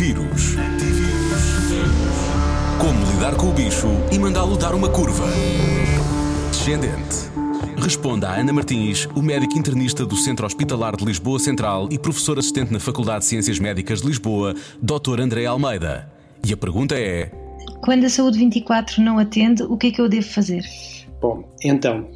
Antivírus. Como lidar com o bicho e mandá-lo dar uma curva. Descendente. Responda a Ana Martins, o médico internista do Centro Hospitalar de Lisboa Central e professor assistente na Faculdade de Ciências Médicas de Lisboa, Dr. André Almeida. E a pergunta é: Quando a Saúde 24 não atende, o que é que eu devo fazer? Bom, então,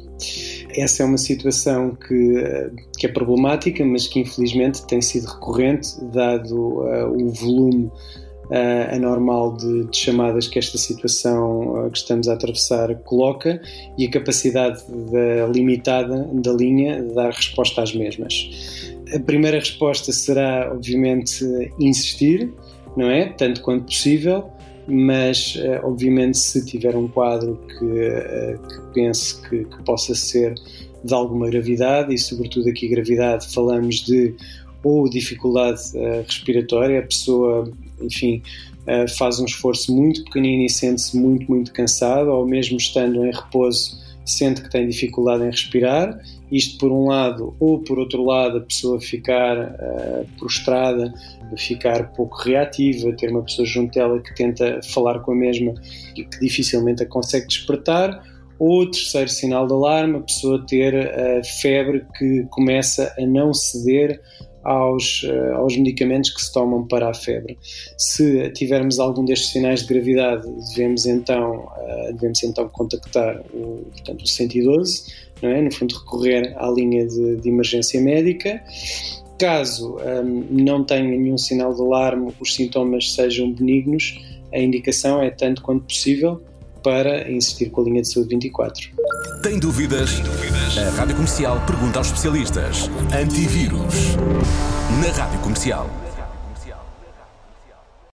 essa é uma situação que, que é problemática, mas que infelizmente tem sido recorrente, dado uh, o volume uh, anormal de, de, chamadas que esta situação uh, que estamos a atravessar coloca e a capacidade da, limitada da linha de dar resposta às mesmas. A primeira resposta será, obviamente, insistir, não é? Tanto quanto possível mas eh, obviamente se tiver um quadro que, eh, que pense que, que, possa ser de alguma gravidade e sobretudo aqui gravidade falamos de ou dificuldade uh, respiratória, a pessoa, enfim, faz um esforço muito pequenino e sente-se muito, muito cansado, ou mesmo estando em repouso sente que tem dificuldade em respirar, isto por um lado, ou por outro lado, a pessoa ficar uh, prostrada, ficar pouco reativa, ter uma pessoa junto dela que tenta falar com a mesma e que dificilmente a consegue despertar, ou terceiro sinal de alarme, a pessoa ter a febre que começa a não ceder aos, uh, aos medicamentos que se tomam para a febre. Se tivermos algum destes sinais de gravidade, devemos então, uh, devemos então contactar o, portanto, o 112, não é? no fundo recorrer à linha de, de emergência médica. Caso um, não tenha nenhum sinal de alarme, os sintomas sejam benignos, a indicação é tanto quanto possível para insistir com a linha de saúde 24. Tem dúvidas? Tem dúvidas? A Rádio Comercial pergunta aos especialistas. Antivírus. Na Rádio Comercial.